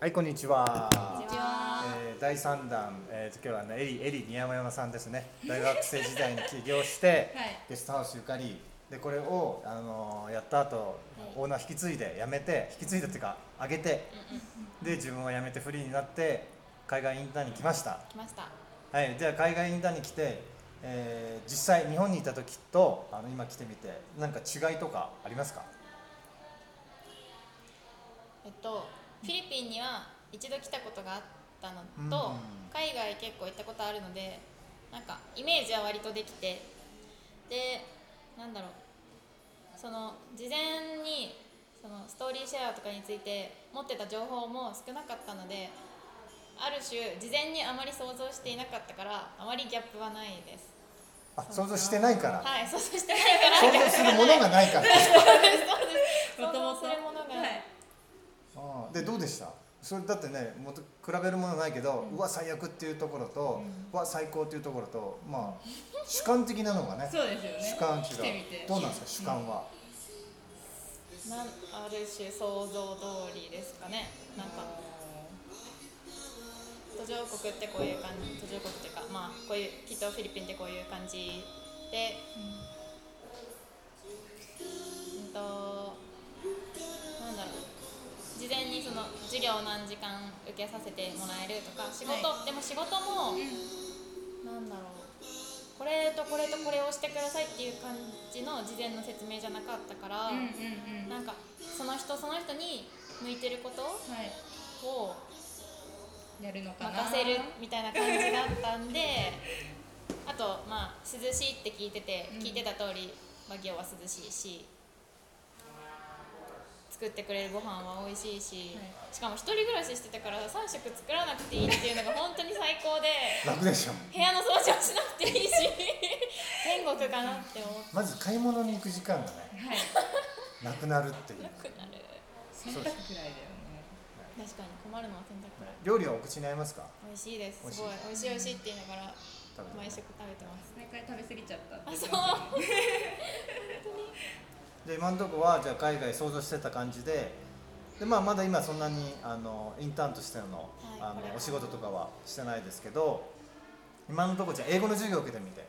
はい、こんにちは。こんにちはえー第三弾、えー、今日はね、エリ、エリ宮山さんですね。大学生時代に起業して、はいゲストハウスゆかり。で、これを、あのーやった後、オーナー引き継いで、辞めて、引き継いでっていうか、上げて。で、自分は辞めてフリーになって、海外インターンに来ました。来ましたはい、じゃあ海外インターンに来て、えー実際日本にいた時とあの今来てみてなんか違いとかありますか？えっとフィリピンには一度来たことがあったのうんと、海外結構行ったことあるのでなんかイメージは割とできてでなんだろうその事前にそのストーリーシェアとかについて持ってた情報も少なかったのである種事前にあまり想像していなかったからあまりギャップはないですあ、想像してないから。はい想像してないから想像するものがないから。想像するものが、ああでどうでした？それだってねもっと比べるものないけど、うわ最悪っていうところと、うわ最高っていうところとまあ主観的なのがねそうですよね。主観違う。どうなんですか主観は、なんある種想像通りですかね。なんか途上国ってこういう感じ途上国っていうかまあこういうきっとフィリピンってこういう感じでうんにその授業を何時間受けさせてもらえるとか仕事、はでも仕事も、なんだろう。これとこれとこれをしてくださいっていう感じの事前の説明じゃなかったから、うんうんうん。なんかその人その人に向いてることはい。をやるのかな？任せるみたいな感じだったんで あとまあ涼しいって聞いてて、うん。聞いてた通りバギオは涼しいし作ってくれるご飯は美味しいし、はい。しかも一人暮らししてたから3食作らなくていいっていうのが本当に最高で楽でしょ。部屋の掃除をしなくていいし天国かなって思って。まず買い物に行く時間がねはい。なくなるっていう。なくなる。洗濯くらいだよね確かに困るのは洗濯料理はお口に合いますか？美味しいです。美味しい。すごい。美味しい美味しいって言いながら毎食食べてます。毎回食べ過ぎちゃったあそう。で今のところはじゃあ海外想像してた感じでで、まあ、まだ今そんなにあのインターンとしての,、はいあのお仕事とかはしてないですけど今のところじゃあ英語の授業を受けてみて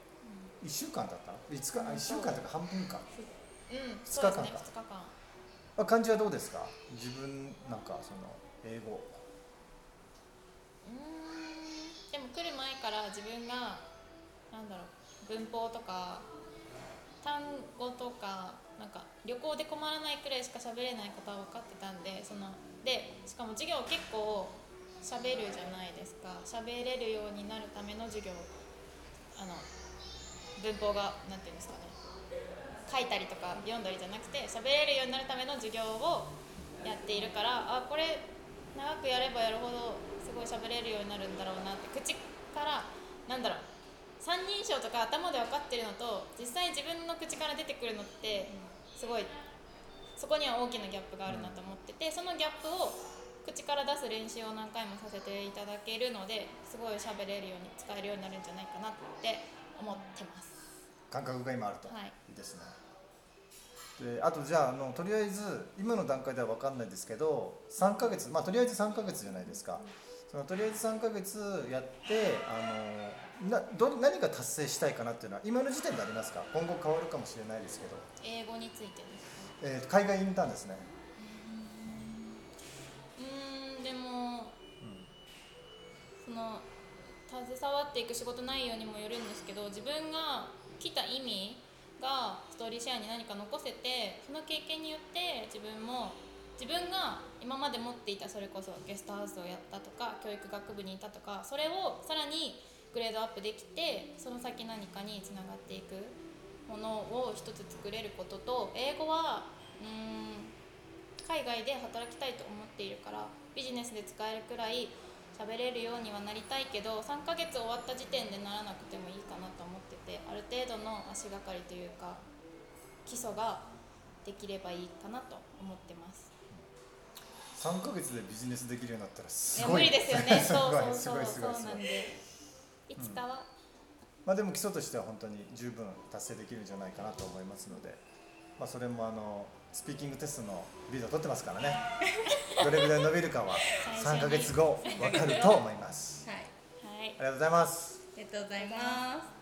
1週間だった？5日？あ1週間とか半分か？うん。二日そうですね間か2日間。あ感じはどうですか？自分なんかその英語。うーん。でも来る前から自分がなんだろう文法とか単語とかなんか旅行で困らないくらいしか喋れないことは分かってたんでそのでしかも授業結構喋るじゃないですか。喋れるようになるための授業あの文法がなんていうんですかね。書いたりとか読んだりじゃなくて喋れるようになるための授業をやっているからあこれ長くやればやるほどすごい喋れるようになるんだろうなって口からなんだろう。三人称とか頭で分かってるのと実際自分の口から出てくるのってすごいそこには大きなギャップがあるなと思っててそのギャップを口から出す練習を何回もさせていただけるのですごい喋れるように使えるようになるんじゃないかなって思ってます。感覚が今あると、はい。いいですね。であとじゃああのとりあえず今の段階では分かんないですけど3ヶ月まあとりあえず3ヶ月じゃないですか。そのとりあえず3ヶ月やってあのなど何が達成したいかなっていうのは今の時点でありますか？今後変わるかもしれないですけど、英語についてですか？えー海外インターンですね、うーん。でも、その携わっていく仕事内容にもよるんですけど自分が来た意味がストーリーシェアに何か残せてその経験によって自分も自分が今まで持っていたそれこそゲストハウスをやったとか教育学部にいたとかそれをさらにグレードアップできてその先何かにつながっていくものを一つ作れることと英語はうーん海外で働きたいと思っているからビジネスで使えるくらい喋れるようにはなりたいけど3ヶ月終わった時点でならなくてもいいかなと思っててある程度の足がかりというか基礎ができればいいかなと思ってます。3ヶ月でビジネスできるようになったらすごい。無理ですよね。すそうそうそう。そうなんでいつかは、まあでも基礎としては本当に十分達成できるんじゃないかなと思いますので、まあ、それもあのスピーキングテストのリードを取ってますからね。どれぐらい伸びるかは3ヶ月後わかると思います。はい。はい。ありがとうございます。ありがとうございます